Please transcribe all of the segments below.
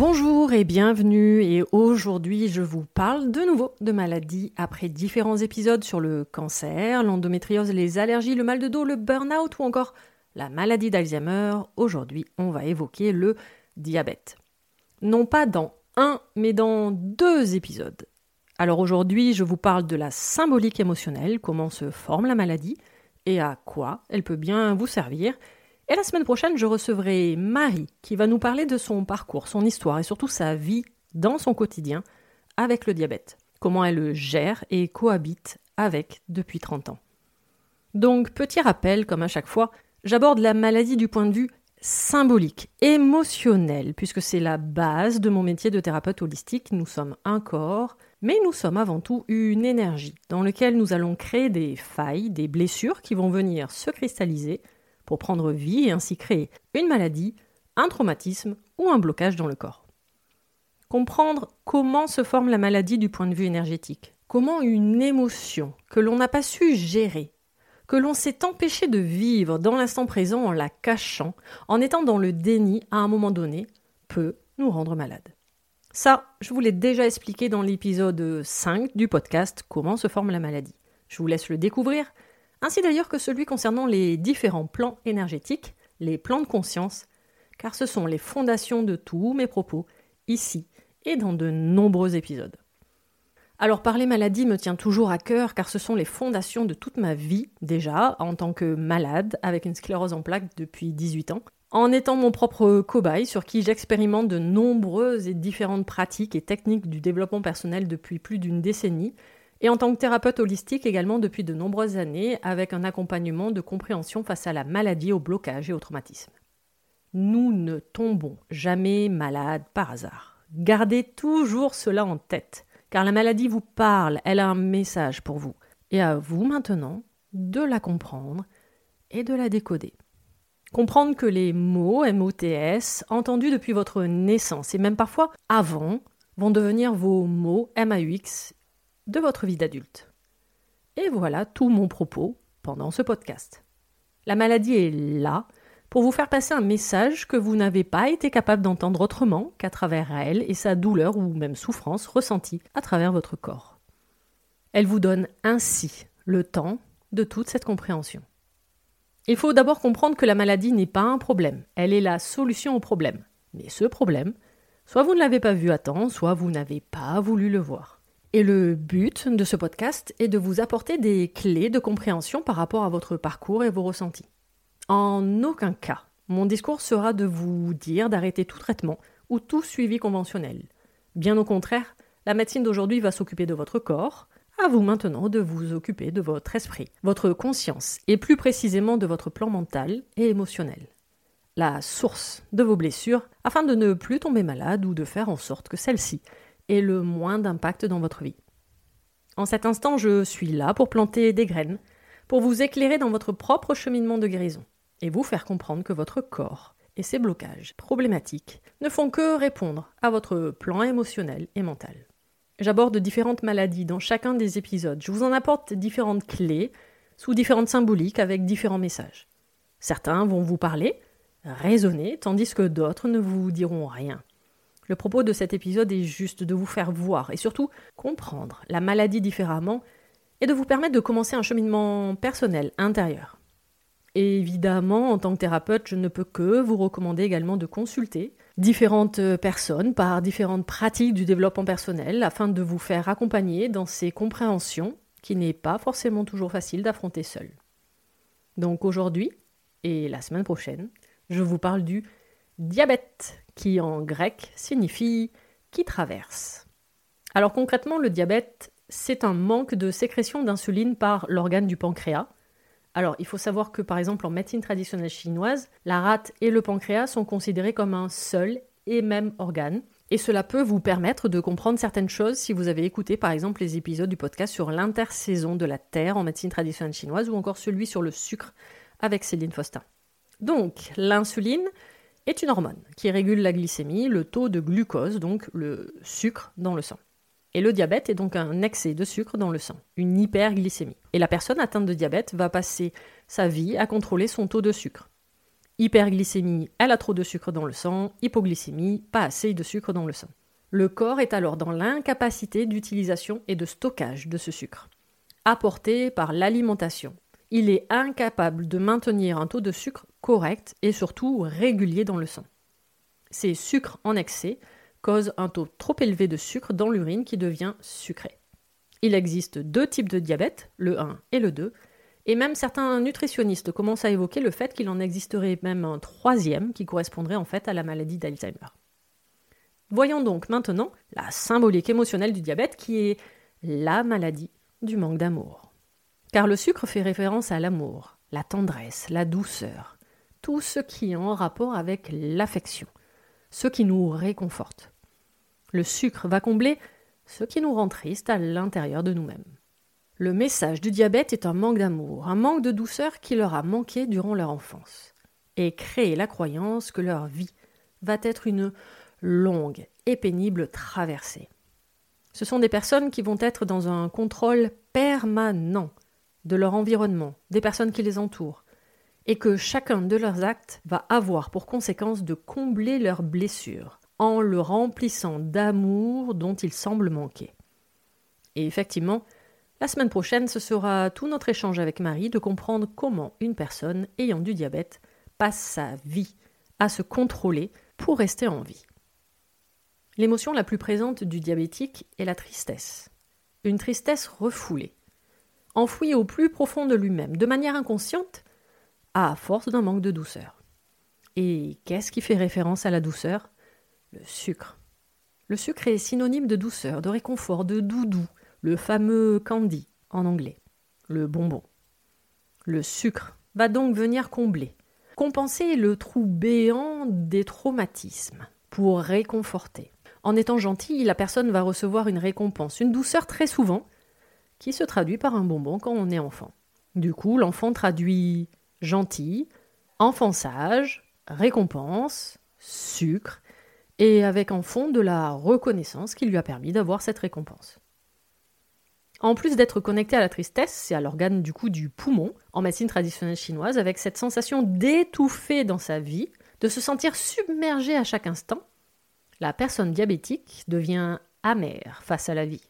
Bonjour et bienvenue et aujourd'hui je vous parle de nouveau de maladies après différents épisodes sur le cancer, l'endométriose, les allergies, le mal de dos, le burn-out ou encore la maladie d'Alzheimer. Aujourd'hui on va évoquer le diabète. Non pas dans un mais dans deux épisodes. Alors aujourd'hui je vous parle de la symbolique émotionnelle, comment se forme la maladie et à quoi elle peut bien vous servir et la semaine prochaine, je recevrai Marie qui va nous parler de son parcours, son histoire et surtout sa vie dans son quotidien avec le diabète. Comment elle le gère et cohabite avec depuis 30 ans. Donc, petit rappel, comme à chaque fois, j'aborde la maladie du point de vue symbolique, émotionnel, puisque c'est la base de mon métier de thérapeute holistique. Nous sommes un corps, mais nous sommes avant tout une énergie dans laquelle nous allons créer des failles, des blessures qui vont venir se cristalliser pour prendre vie et ainsi créer une maladie, un traumatisme ou un blocage dans le corps. Comprendre comment se forme la maladie du point de vue énergétique, comment une émotion que l'on n'a pas su gérer, que l'on s'est empêché de vivre dans l'instant présent en la cachant, en étant dans le déni à un moment donné, peut nous rendre malades. Ça, je vous l'ai déjà expliqué dans l'épisode 5 du podcast Comment se forme la maladie. Je vous laisse le découvrir, ainsi d'ailleurs que celui concernant les différents plans énergétiques, les plans de conscience, car ce sont les fondations de tous mes propos, ici et dans de nombreux épisodes. Alors parler maladie me tient toujours à cœur car ce sont les fondations de toute ma vie déjà en tant que malade avec une sclérose en plaques depuis 18 ans, en étant mon propre cobaye sur qui j'expérimente de nombreuses et différentes pratiques et techniques du développement personnel depuis plus d'une décennie et en tant que thérapeute holistique également depuis de nombreuses années, avec un accompagnement de compréhension face à la maladie, au blocage et au traumatisme. Nous ne tombons jamais malades par hasard. Gardez toujours cela en tête, car la maladie vous parle, elle a un message pour vous, et à vous maintenant de la comprendre et de la décoder. Comprendre que les mots MOTS, entendus depuis votre naissance et même parfois avant, vont devenir vos mots MAUX de votre vie d'adulte. Et voilà tout mon propos pendant ce podcast. La maladie est là pour vous faire passer un message que vous n'avez pas été capable d'entendre autrement qu'à travers elle et sa douleur ou même souffrance ressentie à travers votre corps. Elle vous donne ainsi le temps de toute cette compréhension. Il faut d'abord comprendre que la maladie n'est pas un problème, elle est la solution au problème. Mais ce problème, soit vous ne l'avez pas vu à temps, soit vous n'avez pas voulu le voir. Et le but de ce podcast est de vous apporter des clés de compréhension par rapport à votre parcours et vos ressentis. En aucun cas, mon discours sera de vous dire d'arrêter tout traitement ou tout suivi conventionnel. Bien au contraire, la médecine d'aujourd'hui va s'occuper de votre corps, à vous maintenant de vous occuper de votre esprit, votre conscience et plus précisément de votre plan mental et émotionnel. La source de vos blessures afin de ne plus tomber malade ou de faire en sorte que celle-ci ait le moins d'impact dans votre vie. En cet instant, je suis là pour planter des graines, pour vous éclairer dans votre propre cheminement de guérison et vous faire comprendre que votre corps et ses blocages problématiques ne font que répondre à votre plan émotionnel et mental. J'aborde différentes maladies dans chacun des épisodes. Je vous en apporte différentes clés sous différentes symboliques avec différents messages. Certains vont vous parler, raisonner, tandis que d'autres ne vous diront rien. Le propos de cet épisode est juste de vous faire voir et surtout comprendre la maladie différemment et de vous permettre de commencer un cheminement personnel intérieur. Évidemment, en tant que thérapeute, je ne peux que vous recommander également de consulter différentes personnes par différentes pratiques du développement personnel afin de vous faire accompagner dans ces compréhensions qui n'est pas forcément toujours facile d'affronter seul. Donc aujourd'hui et la semaine prochaine, je vous parle du diabète, qui en grec signifie qui traverse. Alors concrètement, le diabète, c'est un manque de sécrétion d'insuline par l'organe du pancréas, alors, il faut savoir que par exemple en médecine traditionnelle chinoise, la rate et le pancréas sont considérés comme un seul et même organe. Et cela peut vous permettre de comprendre certaines choses si vous avez écouté par exemple les épisodes du podcast sur l'intersaison de la Terre en médecine traditionnelle chinoise ou encore celui sur le sucre avec Céline Faustin. Donc, l'insuline est une hormone qui régule la glycémie, le taux de glucose, donc le sucre dans le sang. Et le diabète est donc un excès de sucre dans le sang, une hyperglycémie. Et la personne atteinte de diabète va passer sa vie à contrôler son taux de sucre. Hyperglycémie, elle a trop de sucre dans le sang, hypoglycémie, pas assez de sucre dans le sang. Le corps est alors dans l'incapacité d'utilisation et de stockage de ce sucre, apporté par l'alimentation. Il est incapable de maintenir un taux de sucre correct et surtout régulier dans le sang. Ces sucres en excès cause un taux trop élevé de sucre dans l'urine qui devient sucré. Il existe deux types de diabète, le 1 et le 2, et même certains nutritionnistes commencent à évoquer le fait qu'il en existerait même un troisième qui correspondrait en fait à la maladie d'Alzheimer. Voyons donc maintenant la symbolique émotionnelle du diabète qui est la maladie du manque d'amour. Car le sucre fait référence à l'amour, la tendresse, la douceur, tout ce qui est en rapport avec l'affection, ce qui nous réconforte. Le sucre va combler ce qui nous rend triste à l'intérieur de nous-mêmes. Le message du diabète est un manque d'amour, un manque de douceur qui leur a manqué durant leur enfance, et créer la croyance que leur vie va être une longue et pénible traversée. Ce sont des personnes qui vont être dans un contrôle permanent de leur environnement, des personnes qui les entourent, et que chacun de leurs actes va avoir pour conséquence de combler leurs blessures en le remplissant d'amour dont ils semblent manquer. Et effectivement, la semaine prochaine, ce sera tout notre échange avec Marie de comprendre comment une personne ayant du diabète passe sa vie à se contrôler pour rester en vie. L'émotion la plus présente du diabétique est la tristesse. Une tristesse refoulée, enfouie au plus profond de lui-même, de manière inconsciente, à force d'un manque de douceur. Et qu'est-ce qui fait référence à la douceur? Le sucre. Le sucre est synonyme de douceur, de réconfort, de doudou, le fameux candy en anglais, le bonbon. Le sucre va donc venir combler, compenser le trou béant des traumatismes, pour réconforter. En étant gentil, la personne va recevoir une récompense, une douceur très souvent, qui se traduit par un bonbon quand on est enfant. Du coup, l'enfant traduit gentil, enfant sage, récompense, sucre, et avec en fond de la reconnaissance qui lui a permis d'avoir cette récompense. En plus d'être connecté à la tristesse, c'est à l'organe du coup du poumon, en médecine traditionnelle chinoise, avec cette sensation d'étouffer dans sa vie, de se sentir submergé à chaque instant, la personne diabétique devient amère face à la vie.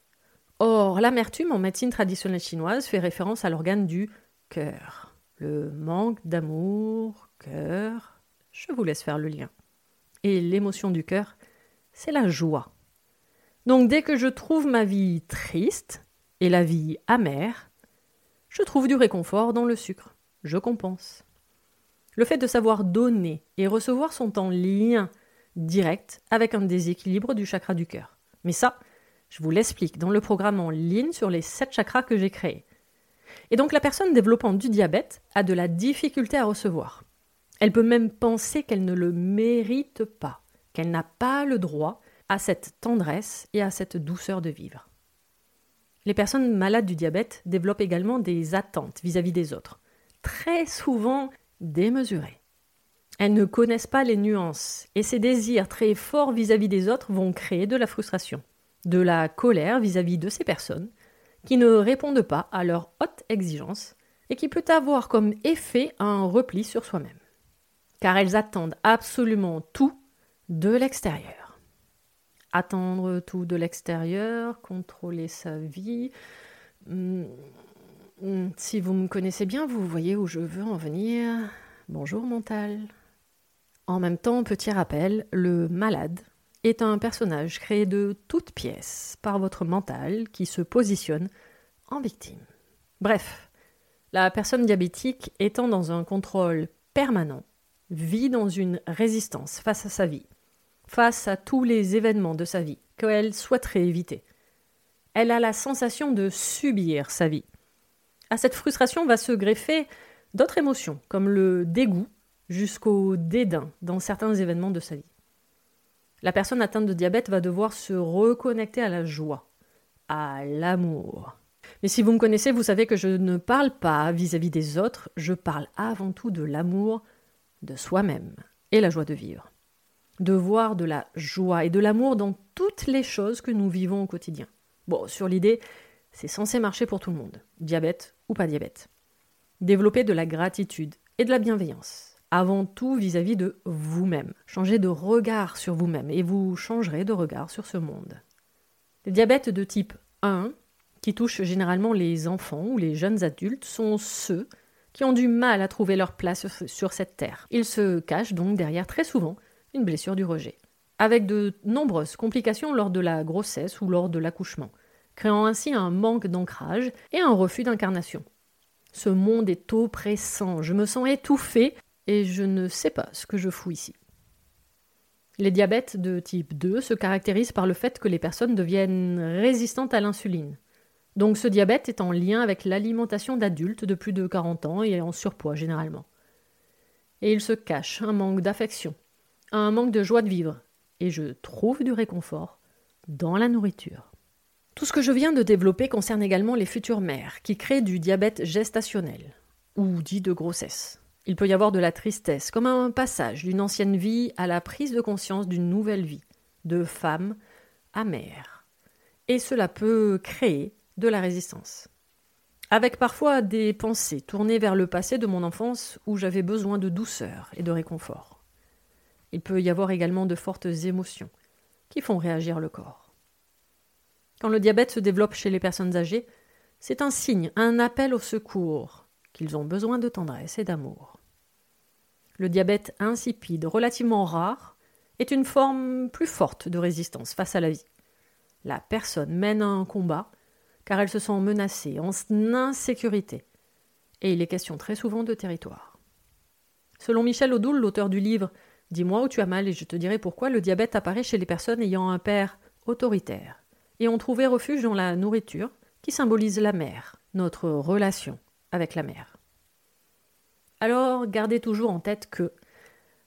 Or, l'amertume en médecine traditionnelle chinoise fait référence à l'organe du cœur le manque d'amour, cœur, je vous laisse faire le lien. Et l'émotion du cœur, c'est la joie. Donc dès que je trouve ma vie triste et la vie amère, je trouve du réconfort dans le sucre. Je compense. Le fait de savoir donner et recevoir sont en lien direct avec un déséquilibre du chakra du cœur. Mais ça, je vous l'explique dans le programme en ligne sur les 7 chakras que j'ai créés. Et donc la personne développant du diabète a de la difficulté à recevoir. Elle peut même penser qu'elle ne le mérite pas, qu'elle n'a pas le droit à cette tendresse et à cette douceur de vivre. Les personnes malades du diabète développent également des attentes vis-à-vis des autres, très souvent démesurées. Elles ne connaissent pas les nuances et ces désirs très forts vis-à-vis des autres vont créer de la frustration, de la colère vis-à-vis de ces personnes qui ne répondent pas à leur haute exigence et qui peut avoir comme effet un repli sur soi-même. Car elles attendent absolument tout de l'extérieur. Attendre tout de l'extérieur, contrôler sa vie. Hmm, hmm, si vous me connaissez bien, vous voyez où je veux en venir. Bonjour mental. En même temps, petit rappel, le malade est un personnage créé de toutes pièces par votre mental qui se positionne en victime. Bref, la personne diabétique étant dans un contrôle permanent vit dans une résistance face à sa vie, face à tous les événements de sa vie qu'elle souhaiterait éviter. Elle a la sensation de subir sa vie. À cette frustration va se greffer d'autres émotions, comme le dégoût jusqu'au dédain dans certains événements de sa vie. La personne atteinte de diabète va devoir se reconnecter à la joie, à l'amour. Mais si vous me connaissez, vous savez que je ne parle pas vis-à-vis des autres, je parle avant tout de l'amour de soi-même et la joie de vivre. De voir de la joie et de l'amour dans toutes les choses que nous vivons au quotidien. Bon, sur l'idée, c'est censé marcher pour tout le monde, diabète ou pas diabète. Développer de la gratitude et de la bienveillance avant tout vis-à-vis de vous-même. Changez de regard sur vous-même et vous changerez de regard sur ce monde. Les diabètes de type 1, qui touchent généralement les enfants ou les jeunes adultes, sont ceux qui ont du mal à trouver leur place sur cette terre. Ils se cachent donc derrière très souvent une blessure du rejet, avec de nombreuses complications lors de la grossesse ou lors de l'accouchement, créant ainsi un manque d'ancrage et un refus d'incarnation. Ce monde est oppressant, je me sens étouffée et je ne sais pas ce que je fous ici. Les diabètes de type 2 se caractérisent par le fait que les personnes deviennent résistantes à l'insuline. Donc ce diabète est en lien avec l'alimentation d'adultes de plus de 40 ans et en surpoids généralement. Et il se cache un manque d'affection, un manque de joie de vivre, et je trouve du réconfort dans la nourriture. Tout ce que je viens de développer concerne également les futures mères qui créent du diabète gestationnel, ou dit de grossesse. Il peut y avoir de la tristesse, comme un passage d'une ancienne vie à la prise de conscience d'une nouvelle vie, de femme à mère. Et cela peut créer de la résistance. Avec parfois des pensées tournées vers le passé de mon enfance où j'avais besoin de douceur et de réconfort. Il peut y avoir également de fortes émotions qui font réagir le corps. Quand le diabète se développe chez les personnes âgées, c'est un signe, un appel au secours, qu'ils ont besoin de tendresse et d'amour. Le diabète insipide, relativement rare, est une forme plus forte de résistance face à la vie. La personne mène un combat car elle se sent menacée, en insécurité. Et il est question très souvent de territoire. Selon Michel Odoul, l'auteur du livre Dis-moi où tu as mal et je te dirai pourquoi, le diabète apparaît chez les personnes ayant un père autoritaire et ont trouvé refuge dans la nourriture qui symbolise la mère, notre relation avec la mère. Alors gardez toujours en tête que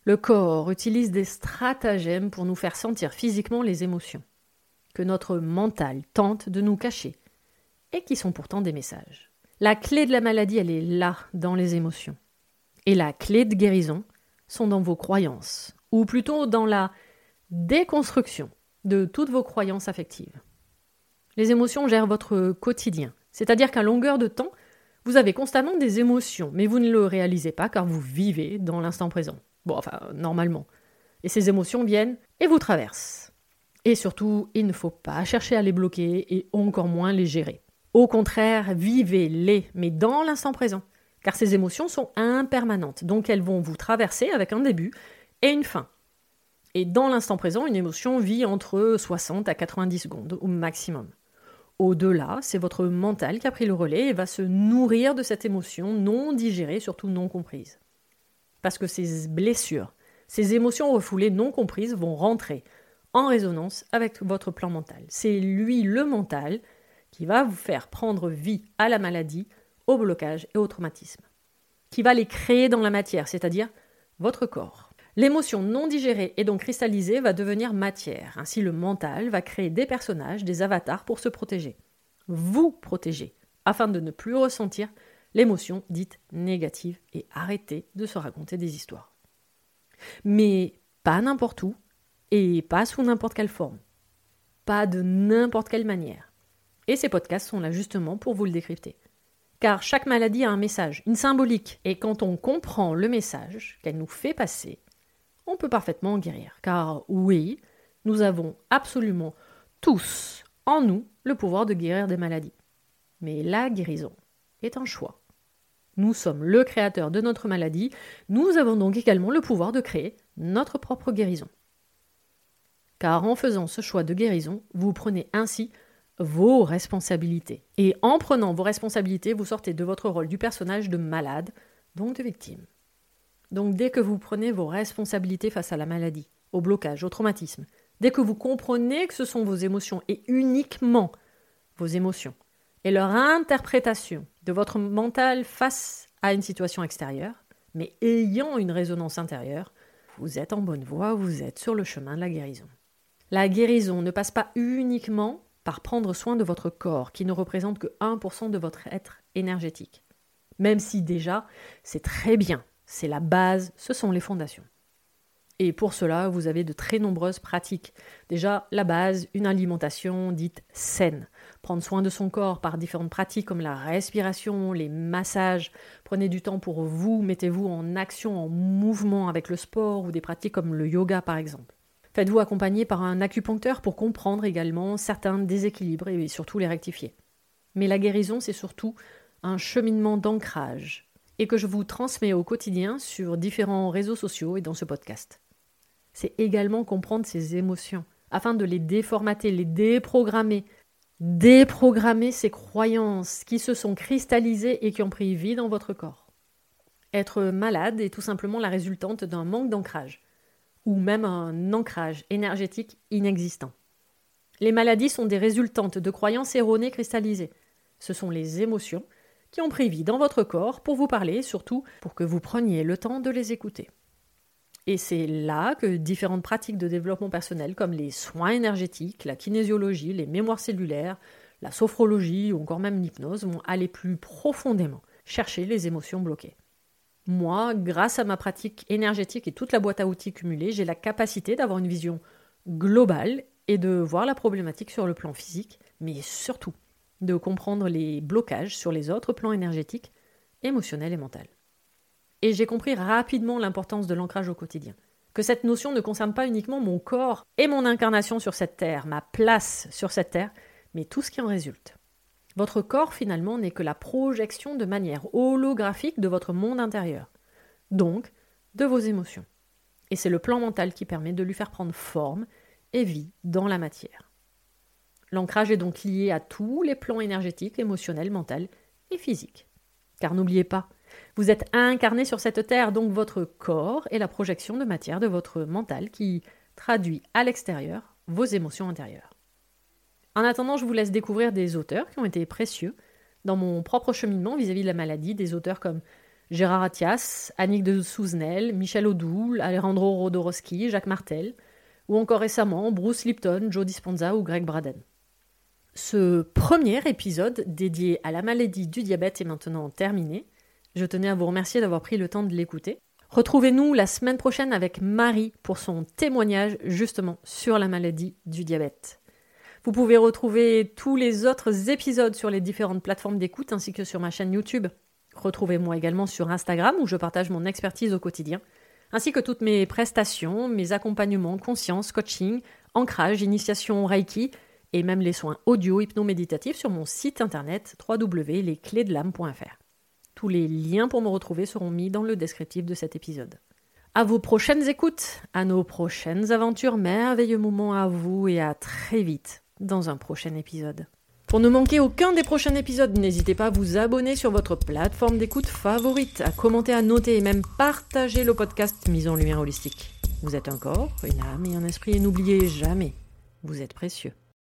le corps utilise des stratagèmes pour nous faire sentir physiquement les émotions, que notre mental tente de nous cacher, et qui sont pourtant des messages. La clé de la maladie, elle est là, dans les émotions. Et la clé de guérison sont dans vos croyances, ou plutôt dans la déconstruction de toutes vos croyances affectives. Les émotions gèrent votre quotidien, c'est-à-dire qu'à longueur de temps, vous avez constamment des émotions, mais vous ne le réalisez pas car vous vivez dans l'instant présent. Bon, enfin, normalement. Et ces émotions viennent et vous traversent. Et surtout, il ne faut pas chercher à les bloquer et encore moins les gérer. Au contraire, vivez-les, mais dans l'instant présent. Car ces émotions sont impermanentes, donc elles vont vous traverser avec un début et une fin. Et dans l'instant présent, une émotion vit entre 60 à 90 secondes au maximum. Au-delà, c'est votre mental qui a pris le relais et va se nourrir de cette émotion non digérée, surtout non comprise. Parce que ces blessures Ces émotions refoulées non comprises vont rentrer en résonance avec votre plan mental. C'est lui, le mental, qui va vous faire prendre vie à la maladie, au blocage et au traumatisme. Qui va les créer dans la matière, c'est-à-dire votre corps. L'émotion non digérée et donc cristallisée va devenir matière. Ainsi, le mental va créer des personnages, des avatars pour se protéger. Vous protéger, afin de ne plus ressentir l'émotion dite négative et arrêter de se raconter des histoires. Mais pas n'importe où et pas sous n'importe quelle forme. Pas de n'importe quelle manière. Et ces podcasts sont là justement pour vous le décrypter. Car chaque maladie a un message, une symbolique, et quand on comprend le message qu'elle nous fait passer, on peut parfaitement en guérir. Car oui, nous avons absolument tous en nous le pouvoir de guérir des maladies. Mais la guérison est un choix. Nous sommes le créateur de notre maladie, nous avons donc également le pouvoir de créer notre propre guérison. Car en faisant ce choix de guérison, vous prenez ainsi vos responsabilités. Et en prenant vos responsabilités, vous sortez de votre rôle du personnage de malade, donc de victime. Donc dès que vous prenez vos responsabilités face à la maladie, au blocage, au traumatisme, dès que vous comprenez que ce sont vos émotions et uniquement vos émotions et leur interprétation de votre mental face à une situation extérieure, mais ayant une résonance intérieure, vous êtes en bonne voie, vous êtes sur le chemin de la guérison. La guérison ne passe pas uniquement par prendre soin de votre corps, qui ne représente que 1% de votre être énergétique. Même si déjà, c'est très bien c'est la base, ce sont les fondations. Et pour cela, vous avez de très nombreuses pratiques. Déjà, la base, une alimentation dite saine. Prendre soin de son corps par différentes pratiques comme la respiration, les massages. Prenez du temps pour vous, mettez-vous en action, en mouvement avec le sport ou des pratiques comme le yoga par exemple. Faites-vous accompagner par un acupuncteur pour comprendre également certains déséquilibres et surtout les rectifier. Mais la guérison, c'est surtout un cheminement d'ancrage, et que je vous transmets au quotidien sur différents réseaux sociaux et dans ce podcast. C'est également comprendre ces émotions afin de les déformater, les déprogrammer, déprogrammer ces croyances qui se sont cristallisées et qui ont pris vie dans votre corps. Être malade est tout simplement la résultante d'un manque d'ancrage, ou même un ancrage énergétique inexistant. Les maladies sont des résultantes de croyances erronées cristallisées. Ce sont les émotions qui ont pris vie dans votre corps pour vous parler, surtout pour que vous preniez le temps de les écouter. Et c'est là que différentes pratiques de développement personnel comme les soins énergétiques, la kinésiologie, les mémoires cellulaires, la sophrologie ou encore même l'hypnose vont aller plus profondément chercher les émotions bloquées. Moi, grâce à ma pratique énergétique et toute la boîte à outils cumulée, j'ai la capacité d'avoir une vision globale et de voir la problématique sur le plan physique, mais surtout de comprendre les blocages sur les autres plans énergétiques, émotionnels et mentaux. Et j'ai compris rapidement l'importance de l'ancrage au quotidien. Que cette notion ne concerne pas uniquement mon corps et mon incarnation sur cette terre, ma place sur cette terre, mais tout ce qui en résulte. Votre corps, finalement, n'est que la projection de manière holographique de votre monde intérieur, donc de vos émotions. Et c'est le plan mental qui permet de lui faire prendre forme et vie dans la matière. L'ancrage est donc lié à tous les plans énergétiques, émotionnels, mentaux et physiques. Car n'oubliez pas, vous êtes incarné sur cette terre, donc votre corps est la projection de matière de votre mental qui traduit à l'extérieur vos émotions intérieures. En attendant, je vous laisse découvrir des auteurs qui ont été précieux dans mon propre cheminement vis-à-vis de la maladie, des auteurs comme Gérard Attias, Annick de Souzenel, Michel Odoul, Alejandro Rodorowski, Jacques Martel, ou encore récemment Bruce Lipton, Joe Dispenza ou Greg Braden. Ce premier épisode dédié à la maladie du diabète est maintenant terminé. Je tenais à vous remercier d'avoir pris le temps de l'écouter. Retrouvez-nous la semaine prochaine avec Marie pour son témoignage justement sur la maladie du diabète. Vous pouvez retrouver tous les autres épisodes sur les différentes plateformes d'écoute ainsi que sur ma chaîne YouTube. Retrouvez-moi également sur Instagram où je partage mon expertise au quotidien, ainsi que toutes mes prestations, mes accompagnements, conscience, coaching, ancrage, initiation Reiki et même les soins audio hypnoméditatifs sur mon site internet www.lesclésdelame.fr. Tous les liens pour me retrouver seront mis dans le descriptif de cet épisode. À vos prochaines écoutes, à nos prochaines aventures, merveilleux moments à vous et à très vite dans un prochain épisode. Pour ne manquer aucun des prochains épisodes, n'hésitez pas à vous abonner sur votre plateforme d'écoute favorite, à commenter, à noter et même partager le podcast Mise en Lumière Holistique. Vous êtes un corps, une âme et un esprit et n'oubliez jamais, vous êtes précieux.